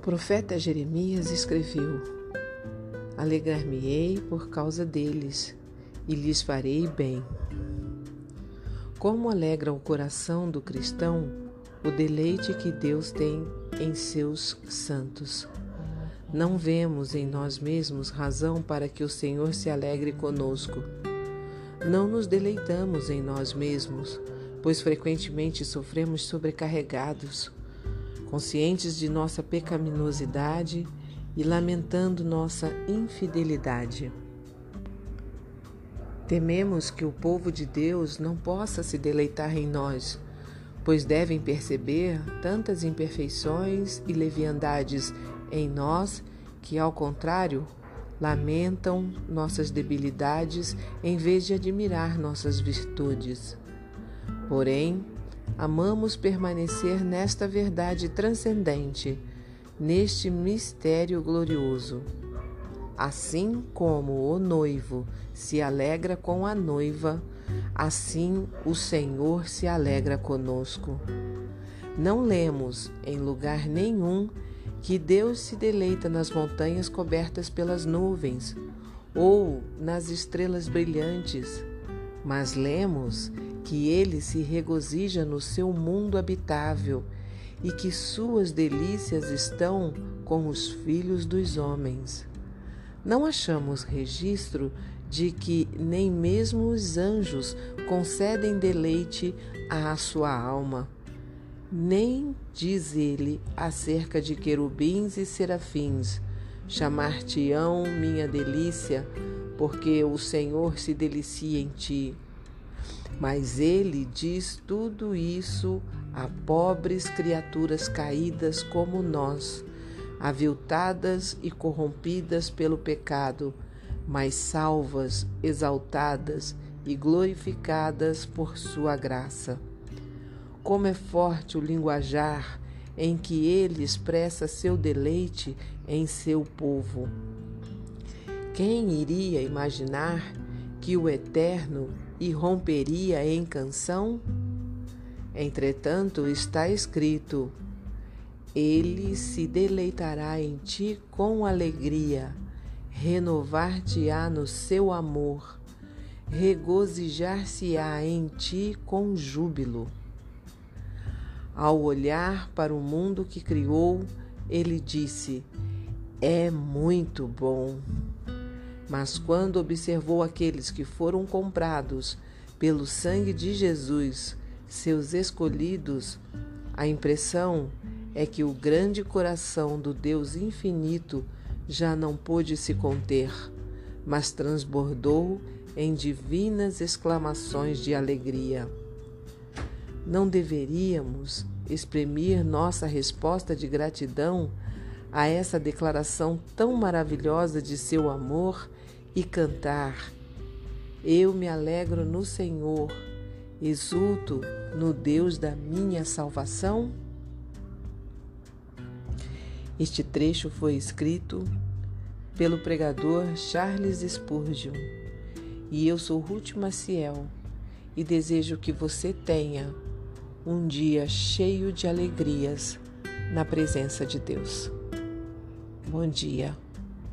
profeta Jeremias escreveu: Alegrar-me-ei por causa deles e lhes farei bem. Como alegra o coração do cristão o deleite que Deus tem em seus santos. Não vemos em nós mesmos razão para que o Senhor se alegre conosco. Não nos deleitamos em nós mesmos, pois frequentemente sofremos sobrecarregados conscientes de nossa pecaminosidade e lamentando nossa infidelidade. Tememos que o povo de Deus não possa se deleitar em nós, pois devem perceber tantas imperfeições e leviandades em nós que, ao contrário, lamentam nossas debilidades em vez de admirar nossas virtudes. Porém, amamos permanecer nesta verdade transcendente, neste mistério glorioso. Assim como o noivo se alegra com a noiva, assim o Senhor se alegra conosco. Não lemos em lugar nenhum que Deus se deleita nas montanhas cobertas pelas nuvens ou nas estrelas brilhantes, mas lemos que ele se regozija no seu mundo habitável e que suas delícias estão com os filhos dos homens. Não achamos registro de que nem mesmo os anjos concedem deleite à sua alma. Nem diz ele acerca de querubins e serafins: chamar-te-ão minha delícia, porque o Senhor se delicia em ti. Mas ele diz tudo isso a pobres criaturas caídas como nós, aviltadas e corrompidas pelo pecado, mas salvas, exaltadas e glorificadas por sua graça. Como é forte o linguajar em que ele expressa seu deleite em seu povo. Quem iria imaginar que o Eterno e romperia em canção? Entretanto, está escrito: Ele se deleitará em ti com alegria, renovar-te-á no seu amor, regozijar-se-á em ti com júbilo. Ao olhar para o mundo que criou, ele disse: É muito bom. Mas quando observou aqueles que foram comprados pelo sangue de Jesus, seus escolhidos, a impressão é que o grande coração do Deus infinito já não pôde se conter, mas transbordou em divinas exclamações de alegria. Não deveríamos exprimir nossa resposta de gratidão a essa declaração tão maravilhosa de seu amor e cantar: Eu me alegro no Senhor, exulto no Deus da minha salvação? Este trecho foi escrito pelo pregador Charles Spurgeon e eu sou Ruth Maciel e desejo que você tenha um dia cheio de alegrias na presença de Deus. Bom dia,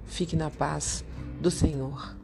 fique na paz do Senhor.